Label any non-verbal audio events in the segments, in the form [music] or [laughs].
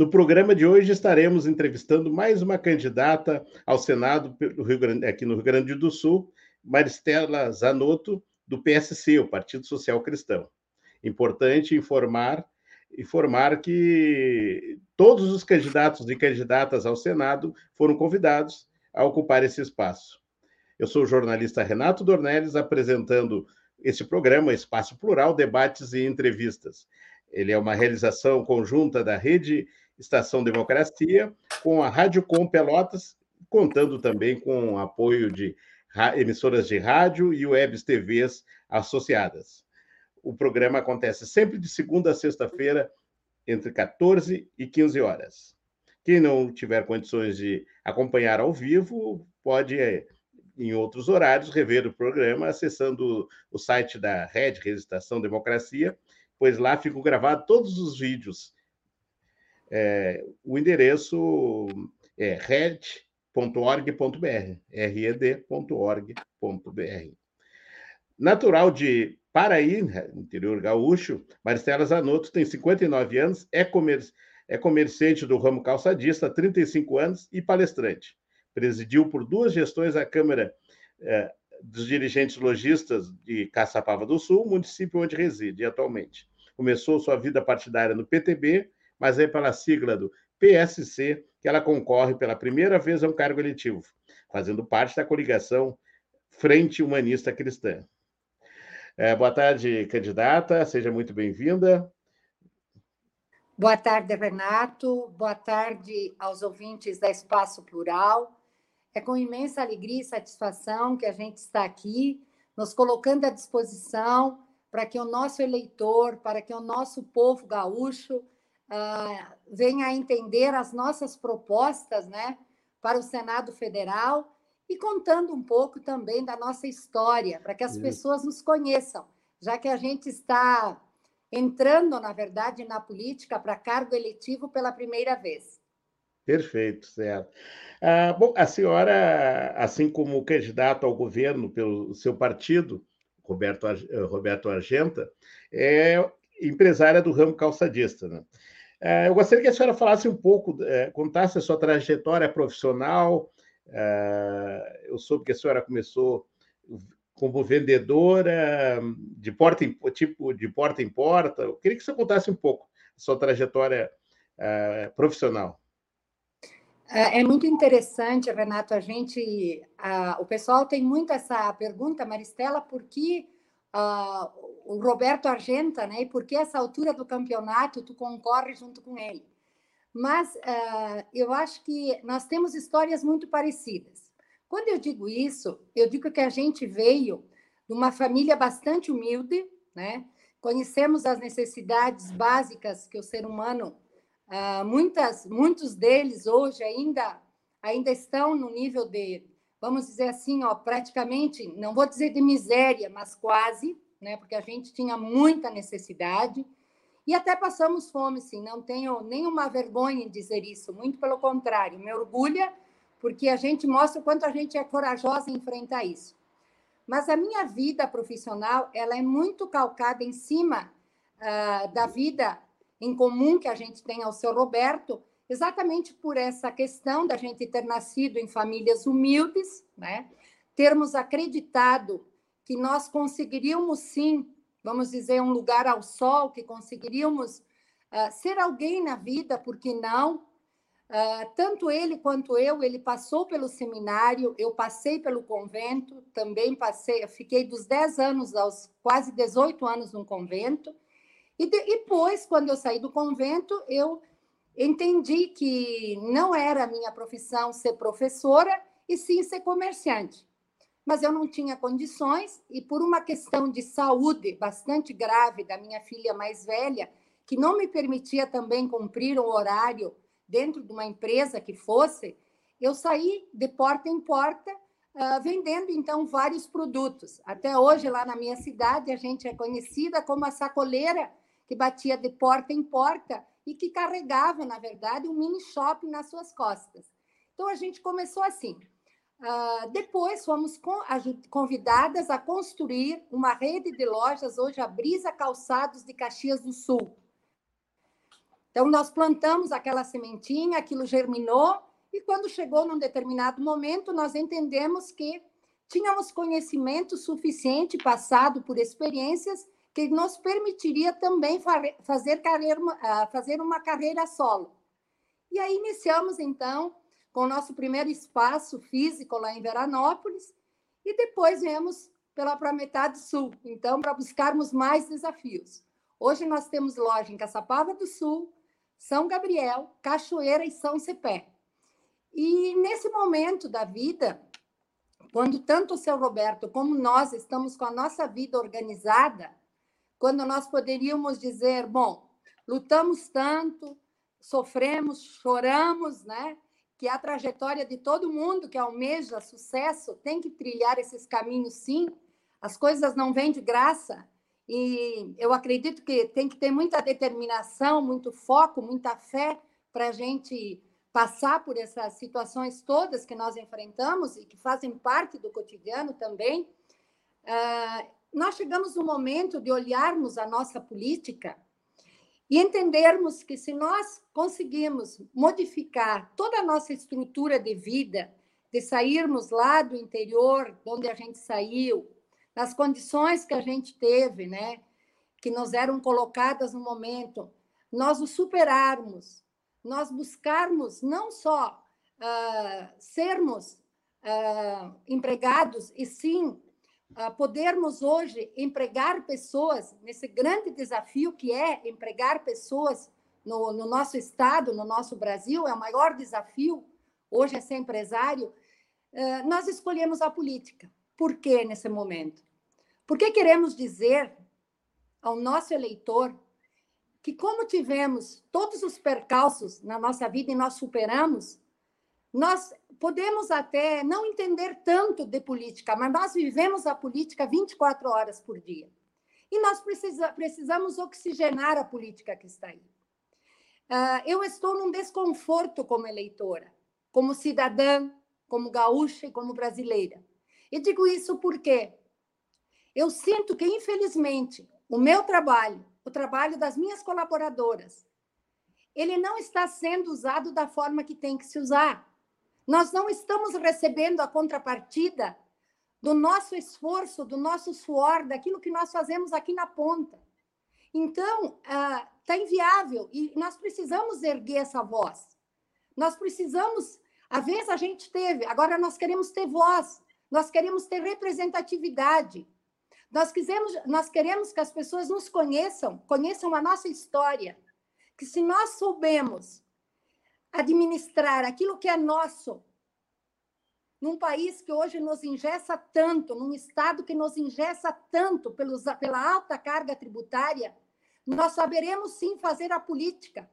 No programa de hoje estaremos entrevistando mais uma candidata ao Senado Grande, aqui no Rio Grande do Sul, Maristela Zanotto, do PSC, o Partido Social Cristão. Importante informar informar que todos os candidatos e candidatas ao Senado foram convidados a ocupar esse espaço. Eu sou o jornalista Renato Dornelles, apresentando esse programa Espaço Plural, debates e entrevistas. Ele é uma realização conjunta da Rede Estação Democracia com a Rádio Com Pelotas, contando também com o apoio de emissoras de rádio e webs TVs associadas. O programa acontece sempre de segunda a sexta-feira, entre 14 e 15 horas. Quem não tiver condições de acompanhar ao vivo, pode, em outros horários, rever o programa acessando o site da Rede Estação Democracia pois lá ficam gravados todos os vídeos. É, o endereço é red.org.br, red.org.br. Natural de Paraí, interior gaúcho, Marcela Zanotto tem 59 anos, é, comer, é comerciante do ramo calçadista há 35 anos e palestrante. Presidiu por duas gestões a Câmara é, dos Dirigentes Logistas de Caçapava do Sul, município onde reside atualmente começou sua vida partidária no PTB, mas é pela sigla do PSC que ela concorre pela primeira vez a um cargo eletivo, fazendo parte da coligação Frente Humanista Cristã. É, boa tarde, candidata, seja muito bem-vinda. Boa tarde, Renato. Boa tarde aos ouvintes da Espaço Plural. É com imensa alegria e satisfação que a gente está aqui, nos colocando à disposição para que o nosso eleitor, para que o nosso povo gaúcho uh, venha a entender as nossas propostas né, para o Senado Federal e contando um pouco também da nossa história, para que as Isso. pessoas nos conheçam, já que a gente está entrando, na verdade, na política para cargo eletivo pela primeira vez. Perfeito, certo. Ah, bom, a senhora, assim como candidato ao governo pelo seu partido, Roberto, Roberto Argenta, é empresária do ramo calçadista. Né? Eh, eu gostaria que a senhora falasse um pouco, eh, contasse a sua trajetória profissional. Eu soube que a senhora começou como vendedora de porta em, tipo de porta em porta. Eu queria que você contasse um pouco a sua trajetória profissional. É, é muito interessante, Renato. A gente, o pessoal tem muito essa pergunta, Maristela, por que uh, o Roberto Argenta, né? E por que essa altura do campeonato tu concorre junto com ele? Mas uh, eu acho que nós temos histórias muito parecidas. Quando eu digo isso, eu digo que a gente veio de uma família bastante humilde, né? Conhecemos as necessidades básicas que o ser humano Uh, muitas, muitos deles hoje ainda, ainda estão no nível de, vamos dizer assim, ó, praticamente, não vou dizer de miséria, mas quase, né? Porque a gente tinha muita necessidade e até passamos fome, sim. Não tenho nenhuma vergonha em dizer isso, muito pelo contrário, me orgulha porque a gente mostra o quanto a gente é corajosa em enfrentar isso. Mas a minha vida profissional, ela é muito calcada em cima uh, da vida em comum que a gente tem ao seu Roberto, exatamente por essa questão da gente ter nascido em famílias humildes, né? termos acreditado que nós conseguiríamos sim, vamos dizer, um lugar ao sol, que conseguiríamos uh, ser alguém na vida, porque não? Uh, tanto ele quanto eu, ele passou pelo seminário, eu passei pelo convento, também passei, fiquei dos 10 anos aos quase 18 anos no convento, e depois, quando eu saí do convento, eu entendi que não era a minha profissão ser professora e sim ser comerciante. Mas eu não tinha condições e por uma questão de saúde bastante grave da minha filha mais velha, que não me permitia também cumprir o horário dentro de uma empresa que fosse, eu saí de porta em porta uh, vendendo então vários produtos. Até hoje lá na minha cidade a gente é conhecida como a sacoleira que batia de porta em porta e que carregava, na verdade, um mini shopping nas suas costas. Então a gente começou assim. Uh, depois fomos convidadas a construir uma rede de lojas, hoje a Brisa Calçados de Caxias do Sul. Então, nós plantamos aquela sementinha, aquilo germinou, e quando chegou num determinado momento, nós entendemos que tínhamos conhecimento suficiente, passado por experiências, que nos permitiria também fazer, carreira, ah, fazer uma carreira solo. E aí iniciamos, então, com o nosso primeiro espaço físico lá em Veranópolis, e depois viemos pela para metade sul, então, para buscarmos mais desafios. Hoje nós temos loja em Caçapava do Sul, São Gabriel, Cachoeira e São Cepé. E nesse momento da vida, quando tanto o seu Roberto como nós estamos com a nossa vida organizada, quando nós poderíamos dizer, bom, lutamos tanto, sofremos, choramos, né? Que a trajetória de todo mundo que almeja sucesso tem que trilhar esses caminhos, sim. As coisas não vêm de graça. E eu acredito que tem que ter muita determinação, muito foco, muita fé para a gente passar por essas situações todas que nós enfrentamos e que fazem parte do cotidiano também. Uh, nós chegamos no momento de olharmos a nossa política e entendermos que se nós conseguirmos modificar toda a nossa estrutura de vida, de sairmos lá do interior, de onde a gente saiu, nas condições que a gente teve, né, que nos eram colocadas no momento, nós o superarmos, nós buscarmos não só uh, sermos uh, empregados, e sim podermos hoje empregar pessoas nesse grande desafio que é empregar pessoas no, no, nosso estado, no nosso Brasil, é o maior desafio hoje é ser empresário, uh, nós escolhemos a política. Por que nesse momento? Porque queremos dizer ao nosso eleitor que, como tivemos todos os percalços na nossa vida e nós superamos, nós podemos até não entender tanto de política, mas nós vivemos a política 24 horas por dia. E nós precisa, precisamos oxigenar a política que está aí. Uh, eu estou num desconforto como eleitora, como cidadã, como gaúcha e como brasileira. E digo isso porque eu sinto que, infelizmente, o meu trabalho, o trabalho das minhas colaboradoras, ele não está sendo usado da forma que tem que se usar. Nós não estamos recebendo a contrapartida do nosso esforço, do nosso suor, daquilo que nós fazemos aqui na ponta. Então, está ah, inviável e nós precisamos erguer essa voz. Nós precisamos, às vezes a gente teve, agora nós queremos ter voz, nós queremos ter representatividade. Nós, quisemos, nós queremos que as pessoas nos conheçam, conheçam a nossa história. Que se nós soubemos administrar aquilo que é nosso, num país que hoje nos ingessa tanto, num estado que nos ingessa tanto pelos, pela alta carga tributária, nós saberemos sim fazer a política.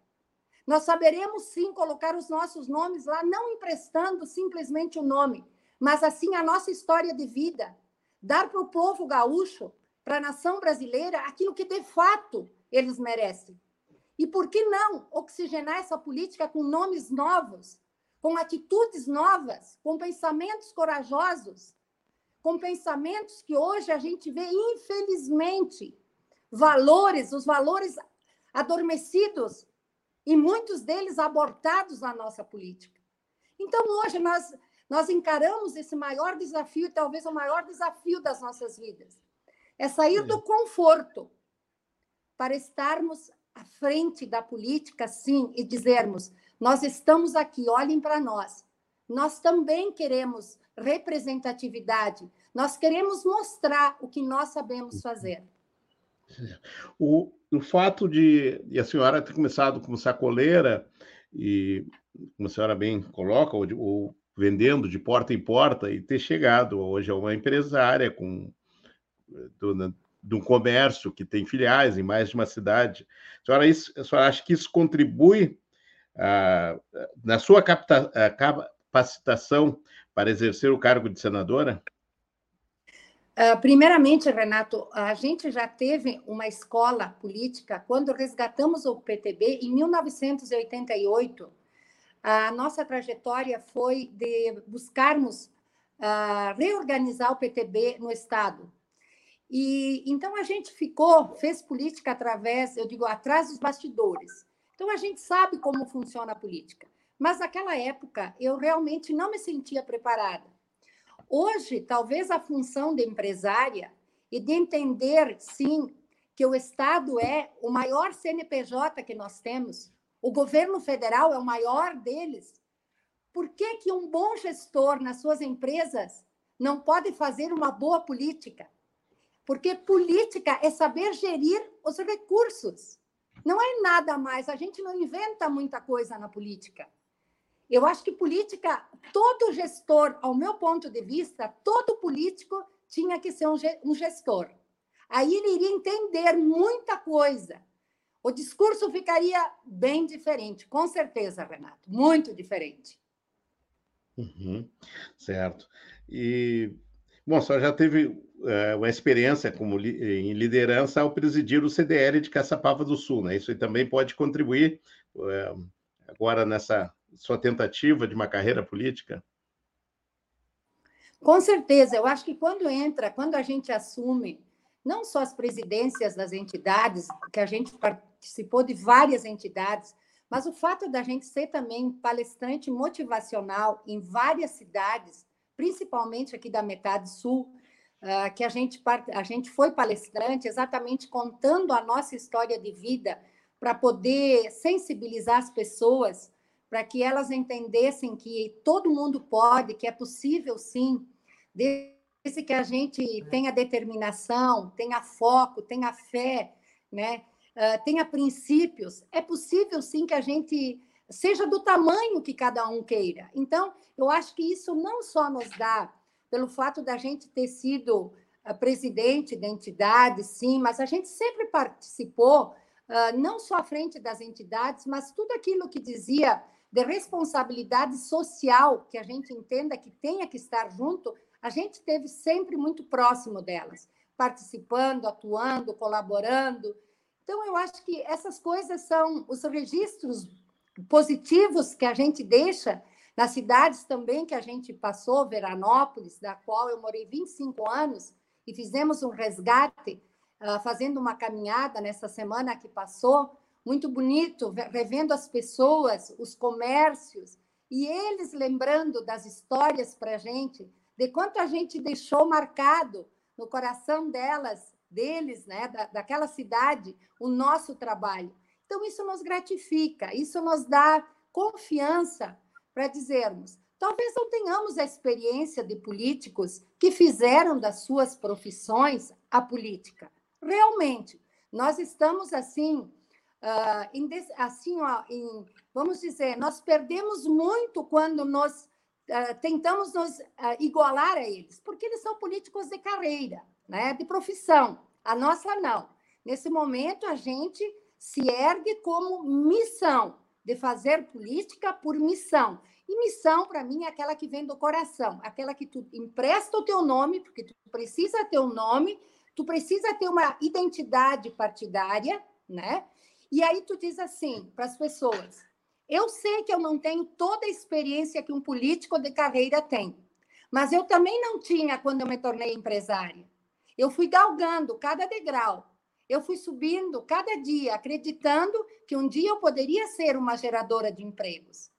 Nós saberemos sim colocar os nossos nomes lá, não emprestando simplesmente o nome, mas assim a nossa história de vida. Dar para o povo gaúcho, para a nação brasileira, aquilo que de fato eles merecem. E por que não oxigenar essa política com nomes novos, com atitudes novas, com pensamentos corajosos, com pensamentos que hoje a gente vê, infelizmente, valores, os valores adormecidos e muitos deles abortados na nossa política. Então, hoje, nós, nós encaramos esse maior desafio, talvez o maior desafio das nossas vidas. É sair do conforto para estarmos à frente da política, sim, e dizermos: nós estamos aqui, olhem para nós. Nós também queremos representatividade, nós queremos mostrar o que nós sabemos fazer. O, o fato de e a senhora ter começado como sacoleira, e como a senhora bem coloca, ou, ou vendendo de porta em porta, e ter chegado hoje a uma empresária com do, de um comércio que tem filiais em mais de uma cidade. A senhora, isso, a senhora acha que isso contribui ah, na sua capta, ah, capacitação para exercer o cargo de senadora? Uh, primeiramente, Renato, a gente já teve uma escola política quando resgatamos o PTB em 1988. A nossa trajetória foi de buscarmos uh, reorganizar o PTB no Estado. E então a gente ficou, fez política através, eu digo, atrás dos bastidores. Então a gente sabe como funciona a política. Mas naquela época eu realmente não me sentia preparada. Hoje, talvez a função de empresária e de entender, sim, que o Estado é o maior CNPJ que nós temos, o governo federal é o maior deles. Por que, que um bom gestor nas suas empresas não pode fazer uma boa política? Porque política é saber gerir os recursos. Não é nada mais. A gente não inventa muita coisa na política. Eu acho que política, todo gestor, ao meu ponto de vista, todo político tinha que ser um gestor. Aí ele iria entender muita coisa. O discurso ficaria bem diferente, com certeza, Renato, muito diferente. Uhum, certo. E, bom, só já teve é, uma experiência como em liderança ao presidir o CDL de Caçapava do Sul, né? Isso também pode contribuir é, agora nessa sua tentativa de uma carreira política? Com certeza, eu acho que quando entra, quando a gente assume não só as presidências das entidades, que a gente participou de várias entidades, mas o fato da gente ser também palestrante motivacional em várias cidades, principalmente aqui da metade sul, uh, que a gente, a gente foi palestrante exatamente contando a nossa história de vida para poder sensibilizar as pessoas, para que elas entendessem que todo mundo pode, que é possível sim, desde que a gente tenha determinação, tenha foco, tenha fé, né? Uh, tenha princípios, é possível sim que a gente seja do tamanho que cada um queira. Então, eu acho que isso não só nos dá pelo fato da gente ter sido uh, presidente da entidade, sim, mas a gente sempre participou, uh, não só à frente das entidades, mas tudo aquilo que dizia de responsabilidade social, que a gente entenda que tenha que estar junto, a gente esteve sempre muito próximo delas, participando, atuando, colaborando. Então, eu acho que essas coisas são os registros positivos que a gente deixa nas cidades também que a gente passou, Veranópolis, da qual eu morei 25 anos, e fizemos um resgate, uh, fazendo uma caminhada nessa semana que passou, muito bonito, revendo as pessoas, os comércios, e eles lembrando das histórias para a gente, de quanto a gente deixou marcado no coração delas, deles, né, da, daquela cidade, o nosso trabalho. Então, isso nos gratifica, isso nos dá confiança para dizermos: talvez não tenhamos a experiência de políticos que fizeram das suas profissões a política. Realmente, nós estamos assim, em, assim ó, em, vamos dizer, nós perdemos muito quando nós uh, tentamos nos uh, igualar a eles, porque eles são políticos de carreira, né, de profissão. A nossa não. Nesse momento, a gente se ergue como missão de fazer política por missão. E missão, para mim, é aquela que vem do coração, aquela que tu empresta o teu nome, porque tu precisa ter um nome, tu precisa ter uma identidade partidária, né? E aí tu diz assim para as pessoas: eu sei que eu não tenho toda a experiência que um político de carreira tem, mas eu também não tinha quando eu me tornei empresária. Eu fui galgando cada degrau eu fui subindo cada dia, acreditando que um dia eu poderia ser uma geradora de empregos.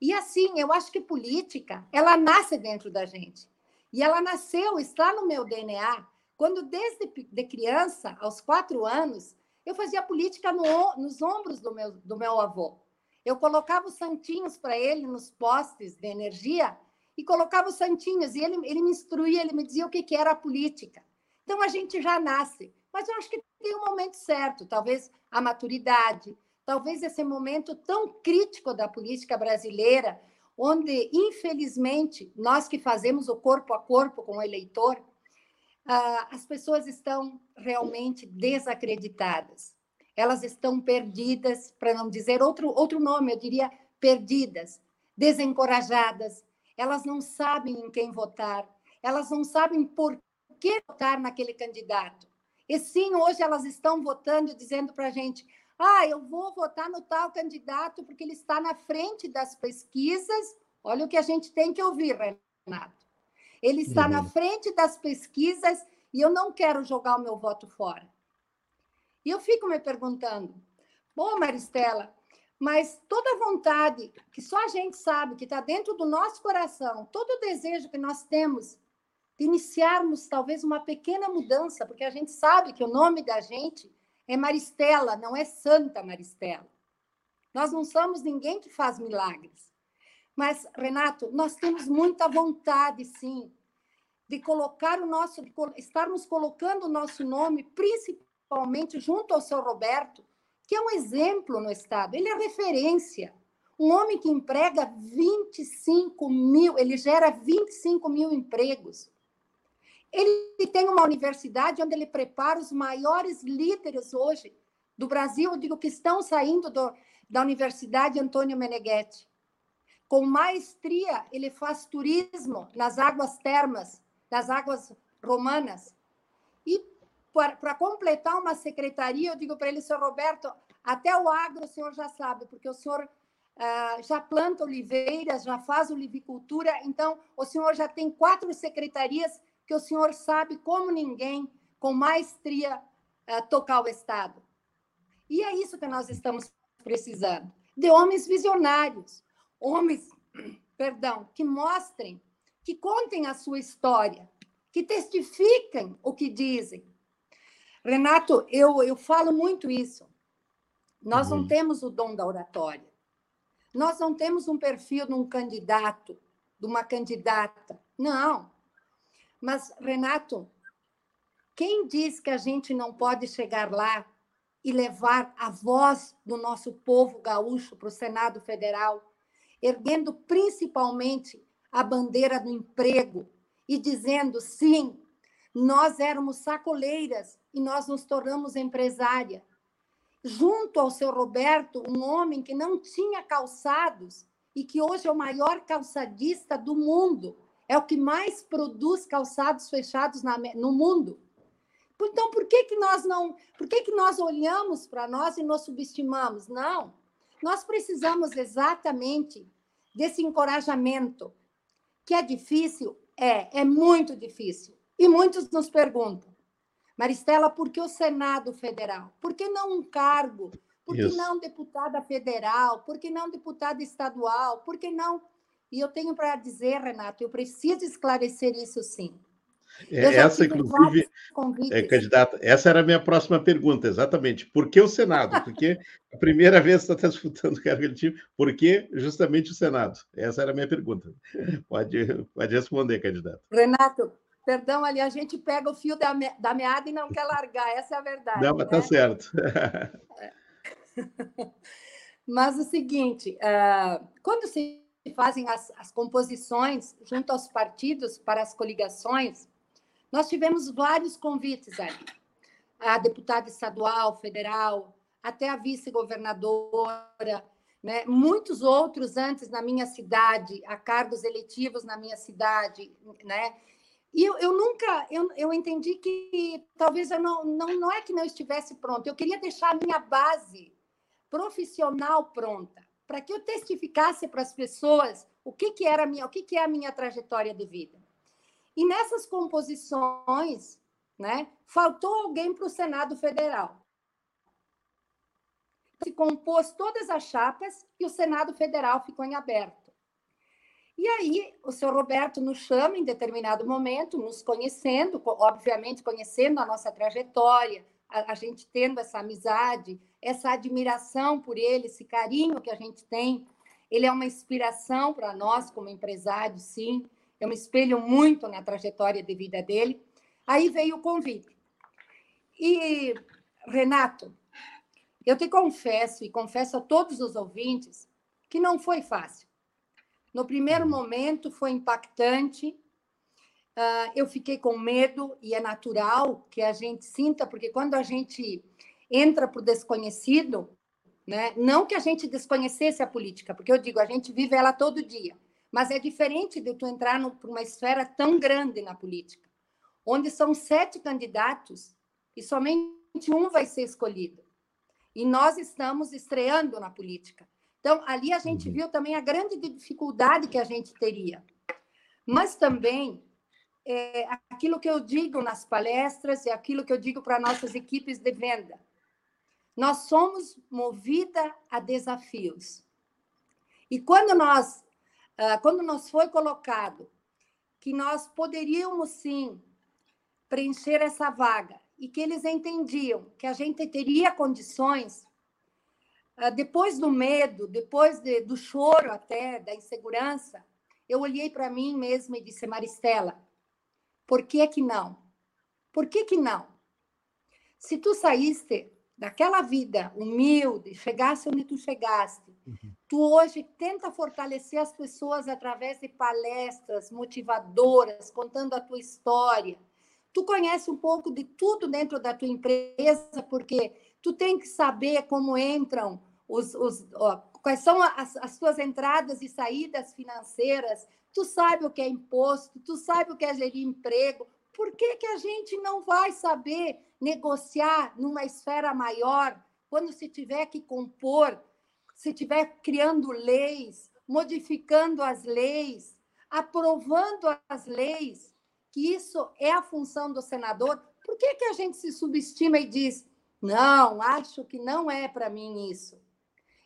E assim, eu acho que política, ela nasce dentro da gente. E ela nasceu, está no meu DNA, quando desde de criança, aos quatro anos, eu fazia política no, nos ombros do meu, do meu avô. Eu colocava os santinhos para ele nos postes de energia e colocava os santinhos, e ele, ele me instruía, ele me dizia o que, que era a política. Então, a gente já nasce mas eu acho que tem um momento certo, talvez a maturidade, talvez esse momento tão crítico da política brasileira, onde, infelizmente, nós que fazemos o corpo a corpo com o eleitor, ah, as pessoas estão realmente desacreditadas. Elas estão perdidas, para não dizer outro, outro nome, eu diria perdidas, desencorajadas, elas não sabem em quem votar, elas não sabem por que votar naquele candidato. E sim, hoje elas estão votando e dizendo para a gente: ah, eu vou votar no tal candidato porque ele está na frente das pesquisas. Olha o que a gente tem que ouvir, Renato. Ele está uhum. na frente das pesquisas e eu não quero jogar o meu voto fora. E eu fico me perguntando: bom, Maristela, mas toda vontade que só a gente sabe que está dentro do nosso coração, todo o desejo que nós temos iniciarmos talvez uma pequena mudança, porque a gente sabe que o nome da gente é Maristela, não é Santa Maristela. Nós não somos ninguém que faz milagres. Mas, Renato, nós temos muita vontade, sim, de colocar o nosso, de estarmos colocando o nosso nome, principalmente junto ao seu Roberto, que é um exemplo no Estado, ele é referência. Um homem que emprega 25 mil, ele gera 25 mil empregos. Ele tem uma universidade onde ele prepara os maiores líderes hoje do Brasil, eu digo que estão saindo do, da Universidade Antônio Meneghetti. Com maestria, ele faz turismo nas águas termas, nas águas romanas. E para completar uma secretaria, eu digo para ele, senhor Roberto, até o agro o senhor já sabe, porque o senhor uh, já planta oliveiras, já faz olivicultura, então o senhor já tem quatro secretarias que o senhor sabe como ninguém, com maestria, uh, tocar o Estado. E é isso que nós estamos precisando, de homens visionários, homens, [clears throat] perdão, que mostrem, que contem a sua história, que testifiquem o que dizem. Renato, eu, eu falo muito isso. Nós uhum. não temos o dom da oratória. Nós não temos um perfil de um candidato, de uma candidata. Não. Mas, Renato, quem diz que a gente não pode chegar lá e levar a voz do nosso povo gaúcho para o Senado Federal, erguendo principalmente a bandeira do emprego e dizendo sim, nós éramos sacoleiras e nós nos tornamos empresária. Junto ao seu Roberto, um homem que não tinha calçados e que hoje é o maior calçadista do mundo é o que mais produz calçados fechados na, no mundo. Então, por que, que nós não, por que, que nós olhamos para nós e nos subestimamos? Não. Nós precisamos exatamente desse encorajamento, que é difícil, é, é muito difícil. E muitos nos perguntam, Maristela, por que o Senado Federal? Por que não um cargo? Por que Isso. não deputada federal? Por que não deputada estadual? Por que não e eu tenho para dizer, Renato, eu preciso esclarecer isso sim. É, essa, inclusive, é, candidata, essa era a minha próxima pergunta, exatamente. Por que o Senado? Porque [laughs] a primeira vez que você está disputando o cargo eletivo, por que justamente o Senado? Essa era a minha pergunta. Pode, pode responder, candidato. Renato, perdão, ali a gente pega o fio da, me, da meada e não quer largar, essa é a verdade. Não, mas está né? certo. [laughs] mas o seguinte, uh, quando se fazem as, as composições junto aos partidos para as coligações, nós tivemos vários convites ali. A deputada estadual, federal, até a vice-governadora, né? muitos outros antes na minha cidade, a cargos eletivos na minha cidade, né? E eu, eu nunca, eu, eu entendi que talvez eu não, não, não é que não estivesse pronto, eu queria deixar a minha base profissional pronta para que eu testificasse para as pessoas o que, que era minha, o que, que é a minha trajetória de vida. E nessas composições, né, faltou alguém para o Senado Federal. Se compôs todas as chapas e o Senado Federal ficou em aberto. E aí, o senhor Roberto nos chama em determinado momento, nos conhecendo, obviamente conhecendo a nossa trajetória, a, a gente tendo essa amizade, essa admiração por ele, esse carinho que a gente tem. Ele é uma inspiração para nós como empresários, sim. Eu me espelho muito na trajetória de vida dele. Aí veio o convite. E, Renato, eu te confesso e confesso a todos os ouvintes que não foi fácil. No primeiro momento foi impactante, uh, eu fiquei com medo, e é natural que a gente sinta, porque quando a gente entra para o desconhecido, Né? Não que a gente desconhecesse a política, porque eu digo, a gente vive ela todo dia. Mas é diferente de tu entrar para uma esfera tão grande na política, onde são sete candidatos e somente um vai ser escolhido. E nós estamos estreando na política. Então, ali a gente uhum. viu também a grande dificuldade que a gente teria. Mas também é, aquilo que eu digo nas palestras e aquilo que eu digo para nossas equipes de venda. Nós somos movida a desafios. E quando nós, ah, quando nos foi colocado que nós poderíamos sim preencher essa vaga e que eles entendiam que a gente teria condições, ah, depois do medo, depois de, do choro até, da insegurança, eu olhei para mim mesma e disse, Maristela, por que que não? Por que que não? Se tu saíste daquela vida humilde, chegasse onde tu chegaste, uhum. tu hoje tenta fortalecer as pessoas através de palestras motivadoras, contando a tua história. Tu conhece um pouco de tudo dentro da tua empresa, porque tu tem que saber como entram os, os ó, quais são as, as tuas entradas e saídas financeiras, tu sabe o que é imposto, tu sabe o que é gerir emprego. Por que, que a gente não vai saber negociar numa esfera maior quando se tiver que compor, se tiver criando leis, modificando as leis, aprovando as leis, que isso é a função do senador? Por que, que a gente se subestima e diz, não, acho que não é para mim isso?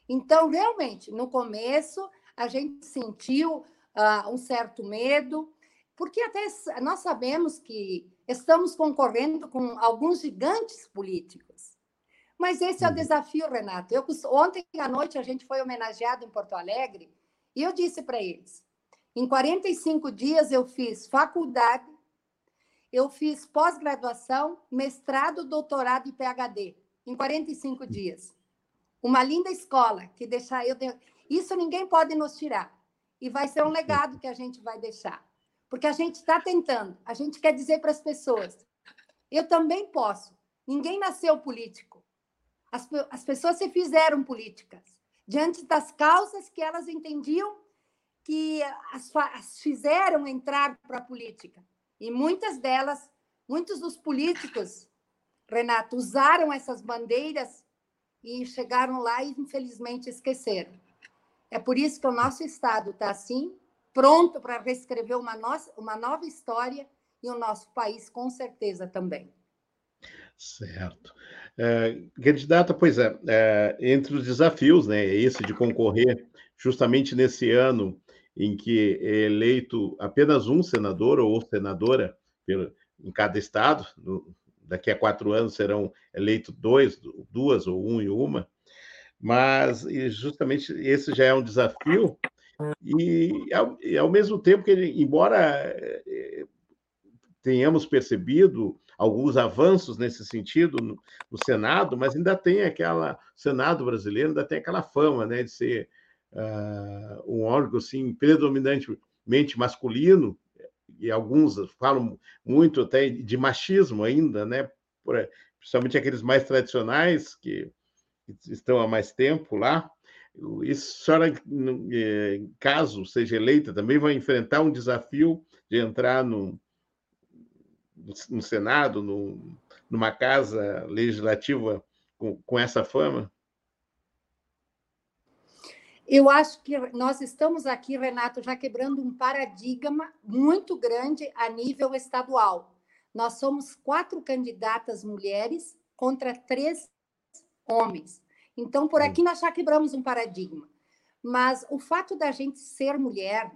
Então, realmente, no começo, a gente sentiu uh, um certo medo, porque até nós sabemos que estamos concorrendo com alguns gigantes políticos. Mas esse é o uhum. desafio, Renato. Eu, ontem à noite a gente foi homenageado em Porto Alegre e eu disse para eles: em 45 dias eu fiz faculdade, eu fiz pós-graduação, mestrado, doutorado e PhD. Em 45 dias uma linda escola que deixar eu isso ninguém pode nos tirar e vai ser um legado que a gente vai deixar. Porque a gente está tentando a gente quer dizer para as pessoas. Eu também posso. Ninguém nasceu político. As, as pessoas se fizeram políticas. Diante das causas que elas entendiam que as, as fizeram entrar para a política. E muitas delas muitos dos políticos Renato usaram essas bandeiras e chegaram lá e, infelizmente, esqueceram. É por isso que o nosso Estado está assim, pronto para reescrever uma, uma nova história e o nosso país, com certeza, também. Certo. É, candidata, pois é, é, entre os desafios, né, esse de concorrer justamente nesse ano em que é eleito apenas um senador ou senadora pelo, em cada estado, no, daqui a quatro anos serão eleitos dois, duas ou um e uma, mas justamente esse já é um desafio e ao, e ao mesmo tempo que ele, embora eh, tenhamos percebido alguns avanços nesse sentido no, no, Senado, mas ainda tem aquela Senado brasileiro ainda tem aquela fama, né, de ser uh, um órgão assim predominantemente masculino e alguns falam muito até de machismo ainda, né? Por, principalmente aqueles mais tradicionais que estão há mais tempo lá. Isso, a senhora, é, caso seja eleita, também vai enfrentar um desafio de entrar no, no Senado, no, numa casa legislativa com, com essa fama? Eu acho que nós estamos aqui, Renato, já quebrando um paradigma muito grande a nível estadual. Nós somos quatro candidatas mulheres contra três homens. Então, por aqui nós já quebramos um paradigma. Mas o fato da gente ser mulher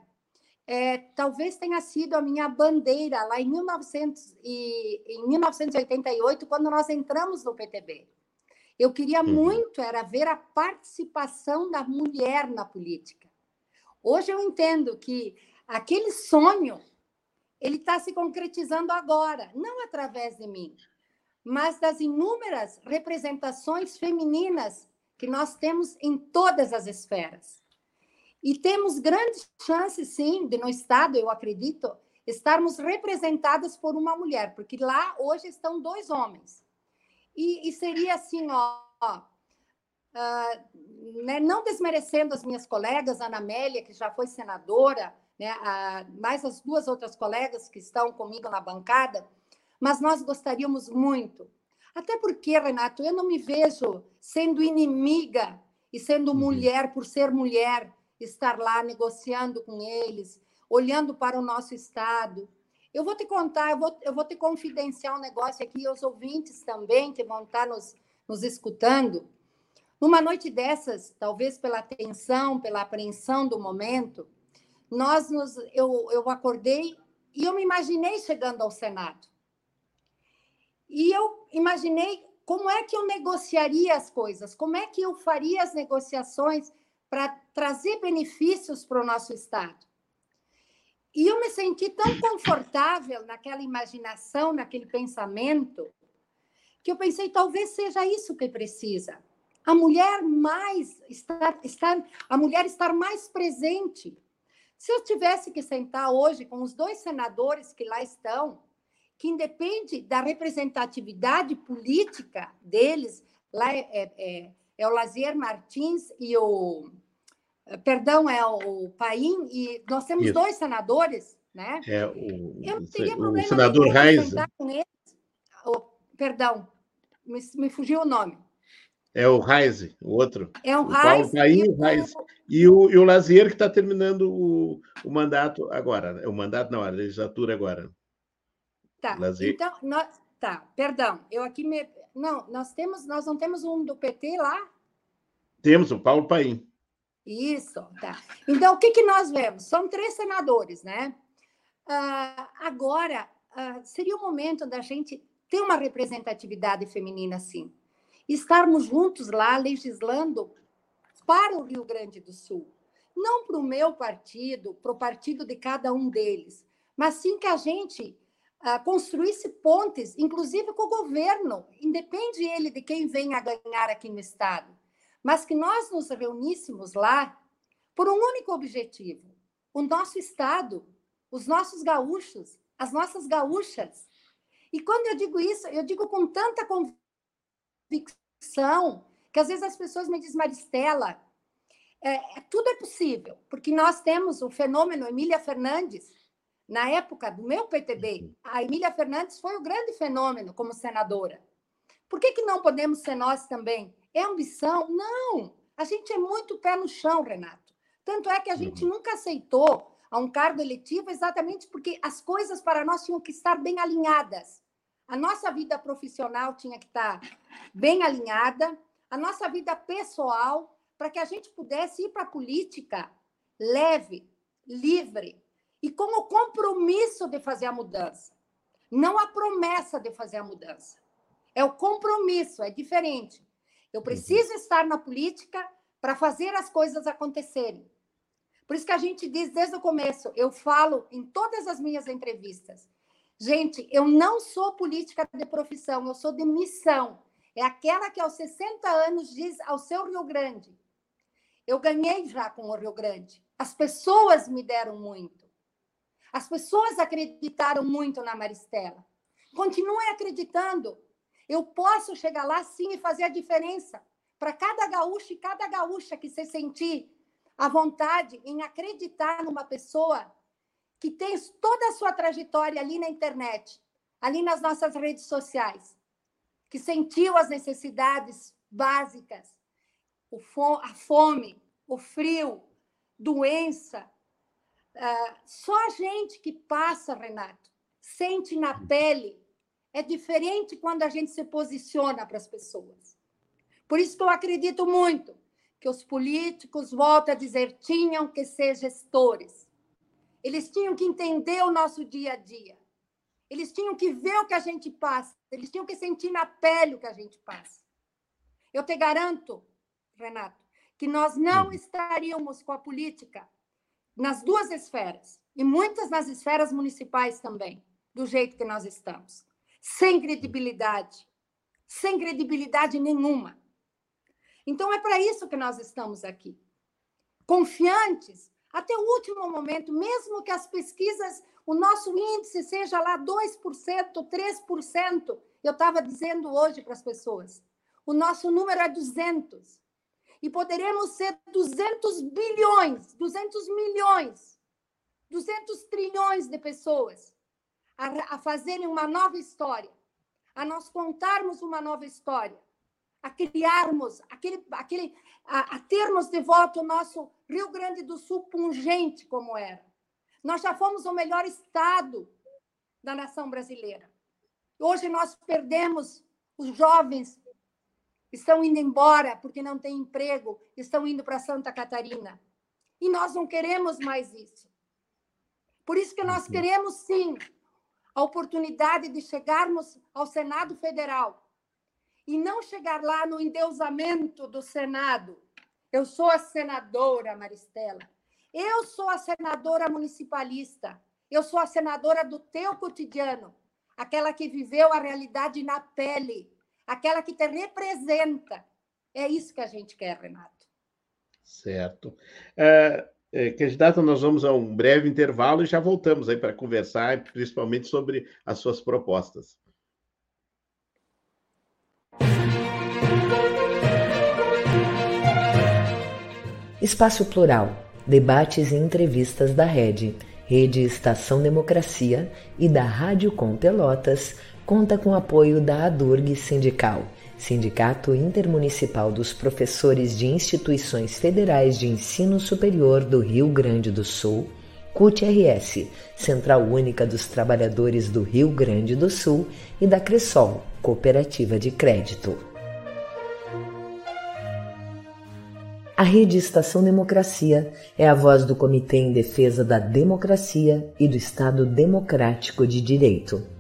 é, talvez tenha sido a minha bandeira lá em, 1900 e, em 1988, quando nós entramos no PTB. Eu queria uhum. muito era ver a participação da mulher na política. Hoje eu entendo que aquele sonho ele está se concretizando agora, não através de mim, mas das inúmeras representações femininas que nós temos em todas as esferas. E temos grandes chances, sim, de no Estado, eu acredito, estarmos representadas por uma mulher, porque lá hoje estão dois homens. E, e seria assim, ó, ó uh, né, não desmerecendo as minhas colegas, Ana Amélia, que já foi senadora, né, a, mais as duas outras colegas que estão comigo na bancada, mas nós gostaríamos muito. Até porque, Renato, eu não me vejo sendo inimiga e sendo uhum. mulher por ser mulher, estar lá negociando com eles, olhando para o nosso Estado. Eu vou te contar, eu vou, eu vou te confidenciar um negócio aqui, os ouvintes também que vão estar nos, nos escutando. Numa noite dessas, talvez pela tensão, pela apreensão do momento, nós nos, eu, eu acordei e eu me imaginei chegando ao Senado. E eu imaginei como é que eu negociaria as coisas, como é que eu faria as negociações para trazer benefícios para o nosso Estado. E eu me senti tão confortável naquela imaginação, naquele pensamento, que eu pensei, talvez seja isso que precisa. A mulher mais estar, estar a mulher estar mais presente. Se eu tivesse que sentar hoje com os dois senadores que lá estão, que independe da representatividade política deles, lá é, é, é, é o Lazier Martins e o perdão, é o Paim, e nós temos Isso. dois senadores, né? É o, Eu não teria problema o senador Reis. Com eles. Oh, perdão, me, me, fugiu o nome. É o Reis, o outro. É o, o Reis. Paim e o Reis. E o, e o Lazier, que está terminando o, o mandato agora. Né? O mandato, não, a legislatura agora. Tá. Então, nós, tá, perdão, eu aqui me. Não, nós temos, nós não temos um do PT lá? Temos, o Paulo Paim. Isso, tá. Então, o que, que nós vemos? São três senadores, né? Uh, agora, uh, seria o momento da gente ter uma representatividade feminina, sim. Estarmos juntos lá, legislando para o Rio Grande do Sul. Não para o meu partido, para o partido de cada um deles, mas sim que a gente construísse pontes, inclusive com o governo, independe ele de quem venha a ganhar aqui no Estado, mas que nós nos reuníssemos lá por um único objetivo: o nosso Estado, os nossos gaúchos, as nossas gaúchas. E quando eu digo isso, eu digo com tanta convicção que às vezes as pessoas me dizem, Maristela, é, tudo é possível, porque nós temos o fenômeno Emília Fernandes, na época do meu PTB, uhum. a Emília Fernandes foi o grande fenômeno como senadora. Por que, que não podemos ser nós também? É ambição? Não! A gente é muito pé no chão, Renato. Tanto é que a gente uhum. nunca aceitou a um cargo eletivo exatamente porque as coisas para nós tinham que estar bem alinhadas. A nossa vida profissional tinha que estar bem alinhada, a nossa vida pessoal, para que a gente pudesse ir para a política leve, livre, e com o compromisso de fazer a mudança. Não a promessa de fazer a mudança. É o compromisso, é diferente. Eu uhum. preciso estar na política para fazer as coisas acontecerem. Por isso que a gente diz desde o começo, eu falo em todas as minhas entrevistas. Gente, eu não sou política de profissão, eu sou de missão. É aquela que aos 60 anos diz ao seu Rio Grande. Eu ganhei já com o Rio Grande. As pessoas me deram muito. As pessoas acreditaram muito na Maristela. Continuem acreditando. Eu posso chegar lá sim e fazer a diferença. Para cada gaúcho e cada gaúcha que se sentir à vontade em acreditar numa pessoa que tem toda a sua trajetória ali na internet, ali nas nossas redes sociais, que sentiu as necessidades básicas, a fome, o frio, doença, Uh, só a gente que passa, Renato, sente na pele. É diferente quando a gente se posiciona para as pessoas. Por isso que eu acredito muito que os políticos, volto a dizer, tinham que ser gestores. Eles tinham que entender o nosso dia a dia. Eles tinham que ver o que a gente passa. Eles tinham que sentir na pele o que a gente passa. Eu te garanto, Renato, que nós não hum. estaríamos com a política nas duas esferas, e muitas nas esferas municipais também, do jeito que nós estamos. Sem credibilidade, sem credibilidade nenhuma. Então é para isso que nós estamos aqui. Confiantes até o último momento, mesmo que as pesquisas, o nosso índice seja lá 2%, 3%, eu estava dizendo hoje para as pessoas, o nosso número é 200. E poderemos ser 200 bilhões, 200 milhões, 200 trilhões de pessoas a, a fazerem uma nova história, a nós contarmos uma nova história, a criarmos aquele, aquele, a, a termos de volta o nosso Rio Grande do Sul pungente como era. Nós já fomos o melhor estado da nação brasileira. Hoje nós perdemos os jovens estão indo embora porque não tem emprego, estão indo para Santa Catarina. E nós não queremos mais isso. Por isso que nós queremos sim a oportunidade de chegarmos ao Senado Federal e não chegar lá no endeusamento do Senado. Eu sou a senadora Maristela. Eu sou a senadora municipalista. Eu sou a senadora do teu cotidiano, aquela que viveu a realidade na pele, aquela que te representa. É isso que a gente quer, Renato. Certo. É, é, candidato, nós vamos a um breve intervalo e já voltamos aí para conversar, principalmente sobre as suas propostas. Espaço Plural, debates e entrevistas da Rede, Rede Estação Democracia e da Rádio Com Pelotas, conta com apoio da ADURG Sindical, Sindicato Intermunicipal dos Professores de Instituições Federais de Ensino Superior do Rio Grande do Sul, CUT-RS, Central Única dos Trabalhadores do Rio Grande do Sul e da Cressol, Cooperativa de Crédito. A Rede Estação Democracia é a voz do Comitê em Defesa da Democracia e do Estado Democrático de Direito.